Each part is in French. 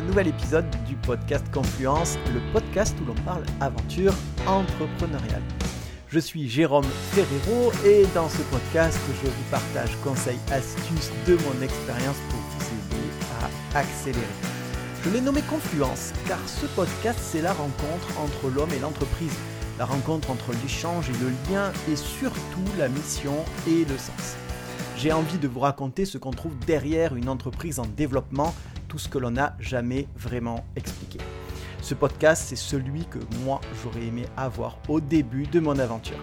nouvel épisode du podcast Confluence, le podcast où l'on parle aventure entrepreneuriale. Je suis Jérôme Ferrero et dans ce podcast, je vous partage conseils, astuces de mon expérience pour vous aider à accélérer. Je l'ai nommé Confluence car ce podcast, c'est la rencontre entre l'homme et l'entreprise, la rencontre entre l'échange et le lien et surtout la mission et le sens. J'ai envie de vous raconter ce qu'on trouve derrière une entreprise en développement, tout ce que l'on n'a jamais vraiment expliqué. Ce podcast, c'est celui que moi, j'aurais aimé avoir au début de mon aventure.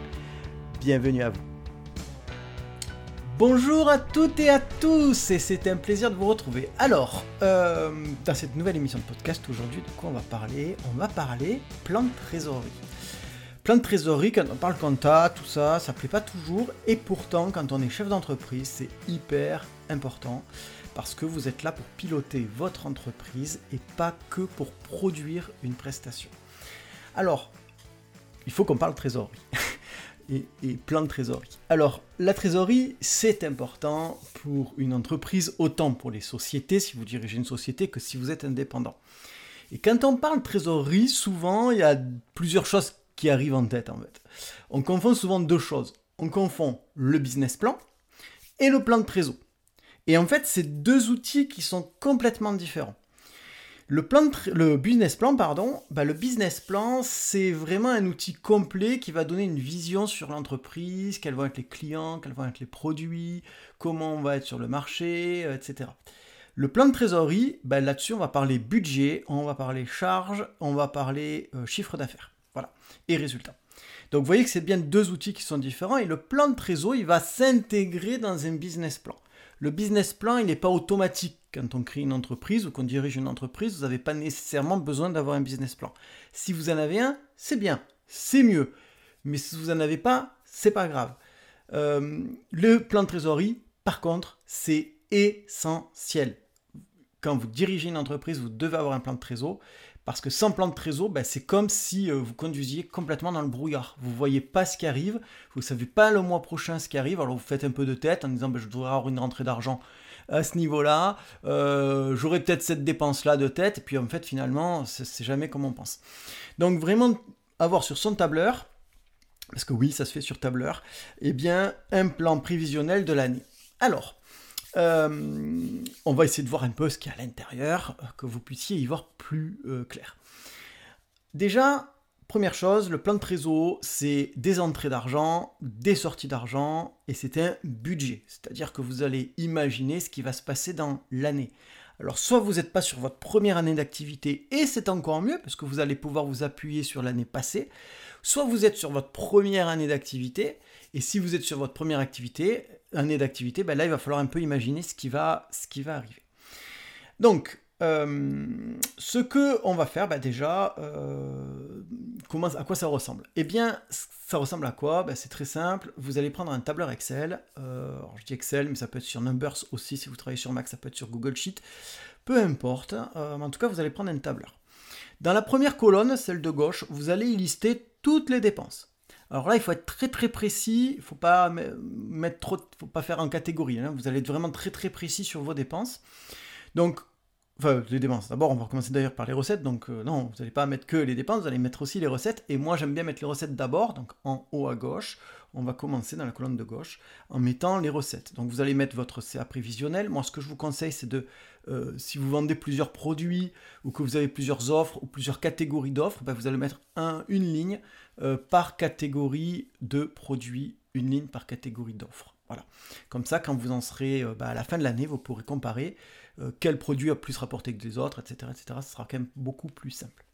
Bienvenue à vous. Bonjour à toutes et à tous, et c'est un plaisir de vous retrouver. Alors, euh, dans cette nouvelle émission de podcast aujourd'hui, de quoi on va parler? On va parler plan de trésorerie plein de trésorerie, quand on parle compta, tout ça, ça plaît pas toujours. Et pourtant, quand on est chef d'entreprise, c'est hyper important parce que vous êtes là pour piloter votre entreprise et pas que pour produire une prestation. Alors, il faut qu'on parle trésorerie. et, et, plein de trésorerie. Alors, la trésorerie, c'est important pour une entreprise, autant pour les sociétés, si vous dirigez une société, que si vous êtes indépendant. Et quand on parle trésorerie, souvent, il y a plusieurs choses arrive en tête en fait. On confond souvent deux choses. On confond le business plan et le plan de trésor. Et en fait, c'est deux outils qui sont complètement différents. Le, plan le business plan, pardon, bah, le business plan, c'est vraiment un outil complet qui va donner une vision sur l'entreprise, quels vont être les clients, quels vont être les produits, comment on va être sur le marché, euh, etc. Le plan de trésorerie, bah, là-dessus, on va parler budget, on va parler charge, on va parler euh, chiffre d'affaires. Voilà. Et résultat. Donc vous voyez que c'est bien deux outils qui sont différents et le plan de trésor, il va s'intégrer dans un business plan. Le business plan, il n'est pas automatique. Quand on crée une entreprise ou qu'on dirige une entreprise, vous n'avez pas nécessairement besoin d'avoir un business plan. Si vous en avez un, c'est bien, c'est mieux. Mais si vous n'en avez pas, c'est pas grave. Euh, le plan de trésorerie, par contre, c'est essentiel. Quand vous dirigez une entreprise, vous devez avoir un plan de trésor. Parce que sans plan de trésor, ben, c'est comme si euh, vous conduisiez complètement dans le brouillard. Vous ne voyez pas ce qui arrive, vous ne savez pas le mois prochain ce qui arrive, alors vous faites un peu de tête en disant ben, je devrais avoir une rentrée d'argent à ce niveau-là, euh, j'aurai peut-être cette dépense-là de tête, et puis en fait finalement, c'est jamais comme on pense. Donc vraiment avoir sur son tableur, parce que oui, ça se fait sur tableur, eh bien un plan prévisionnel de l'année. Alors, euh, on va essayer de voir un peu ce qu'il y a à l'intérieur, euh, que vous puissiez y voir plus euh, clair. Déjà, première chose, le plan de trésor, c'est des entrées d'argent, des sorties d'argent, et c'est un budget. C'est-à-dire que vous allez imaginer ce qui va se passer dans l'année. Alors soit vous n'êtes pas sur votre première année d'activité, et c'est encore mieux, parce que vous allez pouvoir vous appuyer sur l'année passée, soit vous êtes sur votre première année d'activité, et si vous êtes sur votre première année d'activité, ben là, il va falloir un peu imaginer ce qui va arriver. Donc, euh, ce que on va faire, ben déjà, euh, à quoi ça ressemble? Eh bien, ça ressemble à quoi? Ben C'est très simple. Vous allez prendre un tableur Excel. Euh, je dis Excel, mais ça peut être sur Numbers aussi. Si vous travaillez sur Mac, ça peut être sur Google Sheet. Peu importe. en tout cas, vous allez prendre un tableur. Dans la première colonne, celle de gauche, vous allez y lister toutes les dépenses. Alors là, il faut être très très précis, il ne faut pas faut faire en catégorie. Hein. Vous allez être vraiment très très précis sur vos dépenses. Donc, enfin les dépenses. D'abord, on va commencer d'ailleurs par les recettes. Donc euh, non, vous n'allez pas mettre que les dépenses, vous allez mettre aussi les recettes. Et moi, j'aime bien mettre les recettes d'abord, donc en haut à gauche. On va commencer dans la colonne de gauche en mettant les recettes. Donc vous allez mettre votre CA prévisionnel. Moi, ce que je vous conseille, c'est de euh, si vous vendez plusieurs produits ou que vous avez plusieurs offres ou plusieurs catégories d'offres, ben, vous allez mettre un, une ligne euh, par catégorie de produits, une ligne par catégorie d'offres. Voilà. Comme ça, quand vous en serez ben, à la fin de l'année, vous pourrez comparer quel produit a plus rapporté que les autres, etc., etc. Ce sera quand même beaucoup plus simple.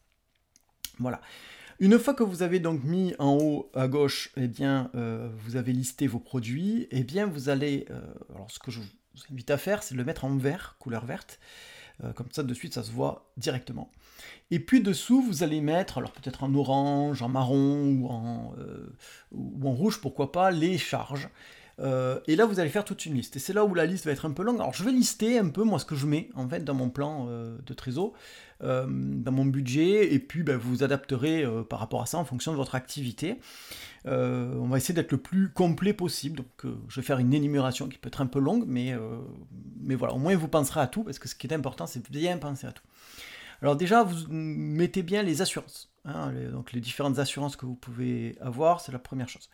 Voilà. Une fois que vous avez donc mis en haut à gauche, eh bien, vous avez listé vos produits, eh bien, vous allez, alors ce que je vous invite à faire, c'est de le mettre en vert, couleur verte. Euh, comme ça, de suite, ça se voit directement. Et puis dessous, vous allez mettre, alors peut-être en orange, en marron ou en, euh, ou en rouge, pourquoi pas, les charges. Euh, et là, vous allez faire toute une liste. Et c'est là où la liste va être un peu longue. Alors, je vais lister un peu, moi, ce que je mets, en fait, dans mon plan euh, de trésor, euh, dans mon budget, et puis ben, vous vous adapterez par rapport à ça en fonction de votre activité. on va essayer d'être le plus complet possible. Donc, je vais faire une énumération qui peut être un peu longue, mais, mais voilà, au moins vous penserez à tout, parce que ce qui est important, c'est bien penser à tout. Alors déjà, vous mettez bien les assurances. Hein, donc les différentes assurances que vous pouvez avoir, c'est la première chose.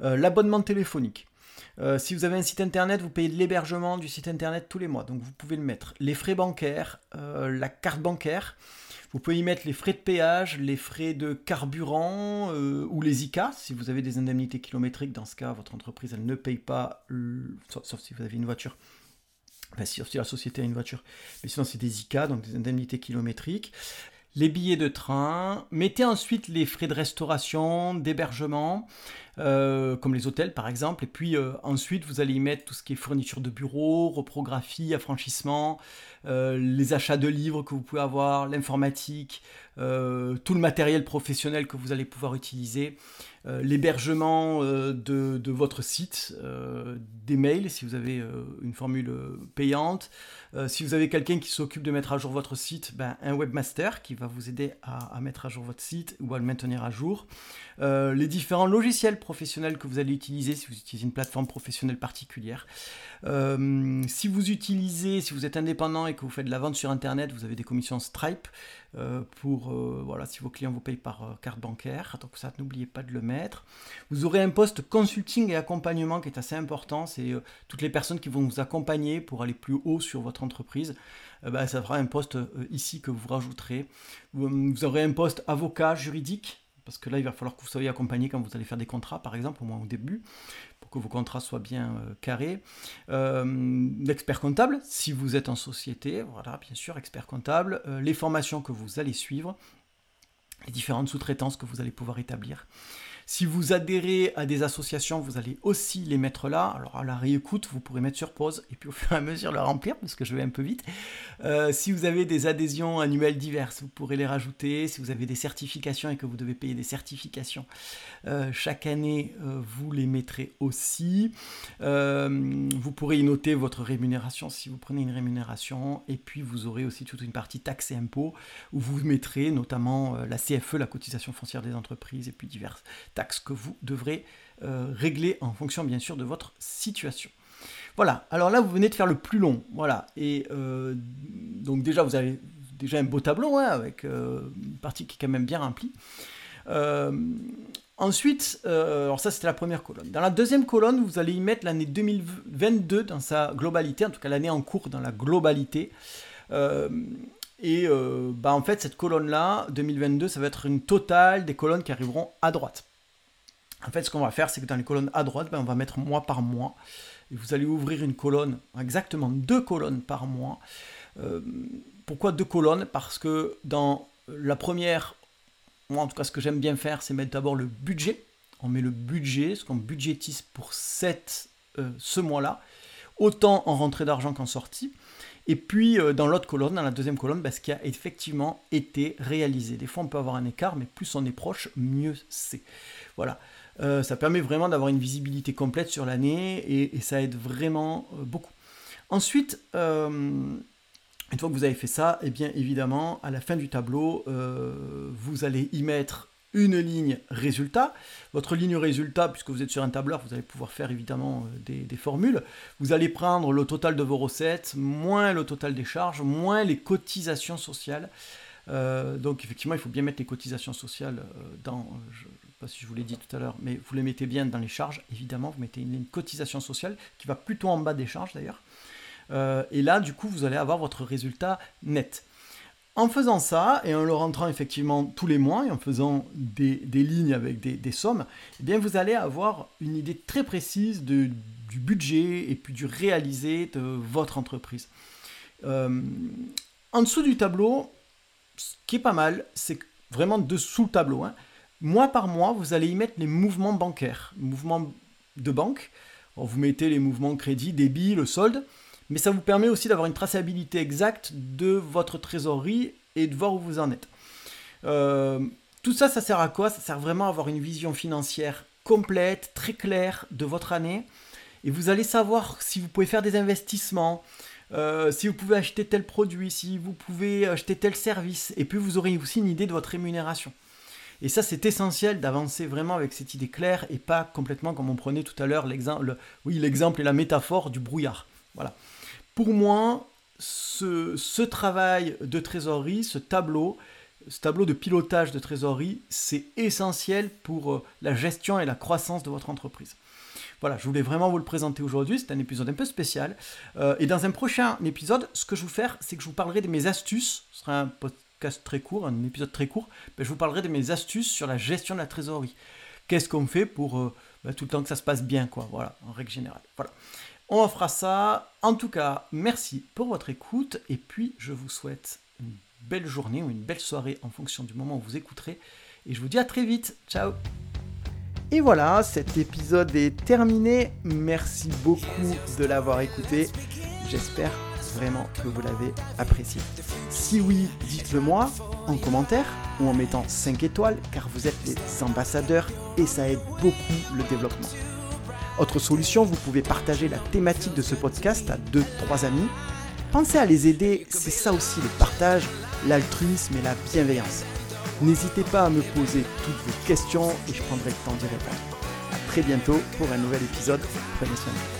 L'abonnement téléphonique. Euh, si vous avez un site internet, vous payez l'hébergement du site internet tous les mois, donc vous pouvez le mettre. Les frais bancaires, euh, la carte bancaire, vous pouvez y mettre les frais de péage, les frais de carburant euh, ou les ICA, si vous avez des indemnités kilométriques. Dans ce cas, votre entreprise, elle ne paye pas, sauf, si vous avez une voiture. Si, si la société a une voiture. Mais sinon, c'est des ICA, donc des indemnités kilométriques les billets de train, mettez ensuite les frais de restauration, d'hébergement, euh, comme les hôtels par exemple, et puis euh, ensuite vous allez y mettre tout ce qui est fourniture de bureau, reprographie, affranchissement, euh, les achats de livres que vous pouvez avoir, l'informatique, tout le matériel professionnel que vous allez pouvoir utiliser, l'hébergement de, votre site, des mails si vous avez une formule payante, si vous avez quelqu'un qui s'occupe de mettre à jour votre site, ben, un webmaster qui va vous aider à, à, mettre à jour votre site ou à le maintenir à jour, les différents logiciels professionnel que vous allez utiliser si vous utilisez une plateforme professionnelle particulière. Euh, si vous utilisez, si vous êtes indépendant et que vous faites de la vente sur Internet, vous avez des commissions Stripe euh, pour, euh, voilà, si vos clients vous payent par carte bancaire. Donc ça, n'oubliez pas de le mettre. Vous aurez un poste consulting et accompagnement qui est assez important. C'est toutes les personnes qui vont vous accompagner pour aller plus haut sur votre entreprise. Ben, ça fera un poste ici que vous rajouterez. vous aurez un poste avocat juridique parce que là, il va falloir que vous soyez accompagné quand vous allez faire des contrats, par exemple, au moins au début, pour que vos contrats soient bien euh, carrés. Euh, l'expert comptable, si vous êtes en société, voilà, bien sûr, expert comptable. Euh, les formations que vous allez suivre, les différentes sous-traitances que vous allez pouvoir établir. Si vous adhérez à des associations, vous allez aussi les mettre là. Alors à la réécoute, vous pourrez mettre sur pause et puis au fur et à mesure le remplir parce que je vais un peu vite. Euh, si vous avez des adhésions annuelles diverses, vous pourrez les rajouter. Si vous avez des certifications et que vous devez payer des certifications euh, chaque année, euh, vous les mettrez aussi. vous pourrez y noter votre rémunération si vous prenez une rémunération. Et puis vous aurez aussi toute une partie taxes et impôts où vous mettrez notamment la CFE, la cotisation foncière des entreprises et puis diverses taxes que vous devrez euh, régler en fonction bien sûr de votre situation. Voilà, alors là vous venez de faire le plus long, voilà, et euh, donc déjà vous avez déjà un beau tableau hein, avec euh, une partie qui est quand même bien remplie. ensuite, alors ça c'était la première colonne. Dans la deuxième colonne, vous allez y mettre l'année 2022 dans sa globalité, en tout cas l'année en cours dans la globalité. et bah en fait, cette colonne-là, 2022, ça va être une totale des colonnes qui arriveront à droite. En fait, ce qu'on va faire, c'est que dans les colonnes à droite, ben, on va mettre mois par mois. Et vous allez ouvrir une colonne, exactement deux colonnes par mois. Euh, pourquoi deux colonnes? Parce que dans la première, moi en tout cas, ce que j'aime bien faire, c'est mettre d'abord le budget. On met le budget, ce qu'on budgétise pour cette, euh, ce mois-là, autant en rentrée d'argent qu'en sortie. Et puis euh, dans l'autre colonne, dans la deuxième colonne, ben, ce qui a effectivement été réalisé. Des fois on peut avoir un écart, mais plus on est proche, mieux c'est. Voilà. Euh, ça permet vraiment d'avoir une visibilité complète sur l'année et, ça aide vraiment euh, beaucoup. Ensuite, euh, une fois que vous avez fait ça, et eh bien évidemment, à la fin du tableau, vous allez y mettre une ligne résultat. Votre ligne résultat, puisque vous êtes sur un tableur, vous allez pouvoir faire évidemment des, des, formules. Vous allez prendre le total de vos recettes, moins le total des charges, moins les cotisations sociales. donc effectivement, il faut bien mettre les cotisations sociales dans, pas si je vous l'ai dit tout à l'heure, mais vous les mettez bien dans les charges, évidemment, vous mettez une, cotisation sociale qui va plutôt en bas des charges d'ailleurs. Euh, et là, du coup, vous allez avoir votre résultat net. En faisant ça, et en le rentrant effectivement tous les mois, et en faisant des, lignes avec des, sommes, eh bien vous allez avoir une idée très précise de, du budget et puis du réalisé de votre entreprise. Euh, en dessous du tableau, ce qui est pas mal, c'est vraiment dessous le tableau, hein, Mois par mois, vous allez y mettre les mouvements bancaires, mouvements de banque. vous mettez les mouvements crédit, débit, le solde, mais ça vous permet aussi d'avoir une traçabilité exacte de votre trésorerie et de voir où vous en êtes. Euh, tout ça, ça sert à quoi? Ça sert vraiment à avoir une vision financière complète, très claire de votre année et vous allez savoir si vous pouvez faire des investissements, euh, si vous pouvez acheter tel produit, si vous pouvez acheter tel service, et puis vous aurez aussi une idée de votre rémunération. Et ça, c'est essentiel d'avancer vraiment avec cette idée claire et pas complètement comme on prenait tout à l'heure l'exemple, oui, l'exemple et la métaphore du brouillard. Voilà. Pour moi, ce, travail de trésorerie, ce tableau, ce tableau de pilotage de trésorerie, c'est essentiel pour euh, la gestion et la croissance de votre entreprise. Voilà, je voulais vraiment vous le présenter aujourd'hui. C'est un épisode un peu spécial. Euh, et dans un prochain épisode, ce que je vais faire, c'est que je vous parlerai de mes astuces. Ce sera un podcast très court, un épisode très court. Mais je vous parlerai de mes astuces sur la gestion de la trésorerie. Qu'est-ce qu'on fait pour euh, bah, tout le temps que ça se passe bien, quoi. Voilà, en règle générale. Voilà. On fera ça. En tout cas, merci pour votre écoute. Et puis, je vous souhaite une belle journée ou une belle soirée en fonction du moment où vous écouterez. Et je vous dis à très vite. Ciao et voilà, cet épisode est terminé. Merci beaucoup de l'avoir écouté. J'espère vraiment que vous l'avez apprécié. Si oui, dites-le moi en commentaire ou en mettant 5 étoiles car vous êtes les ambassadeurs et ça aide beaucoup le développement. Autre solution, vous pouvez partager la thématique de ce podcast à 2-3 amis. Pensez à les aider, c'est ça aussi le partage, l'altruisme et la bienveillance. N'hésitez pas à me poser toutes vos questions et je prendrai le temps d'y répondre. A très bientôt pour un nouvel épisode. Prenez soin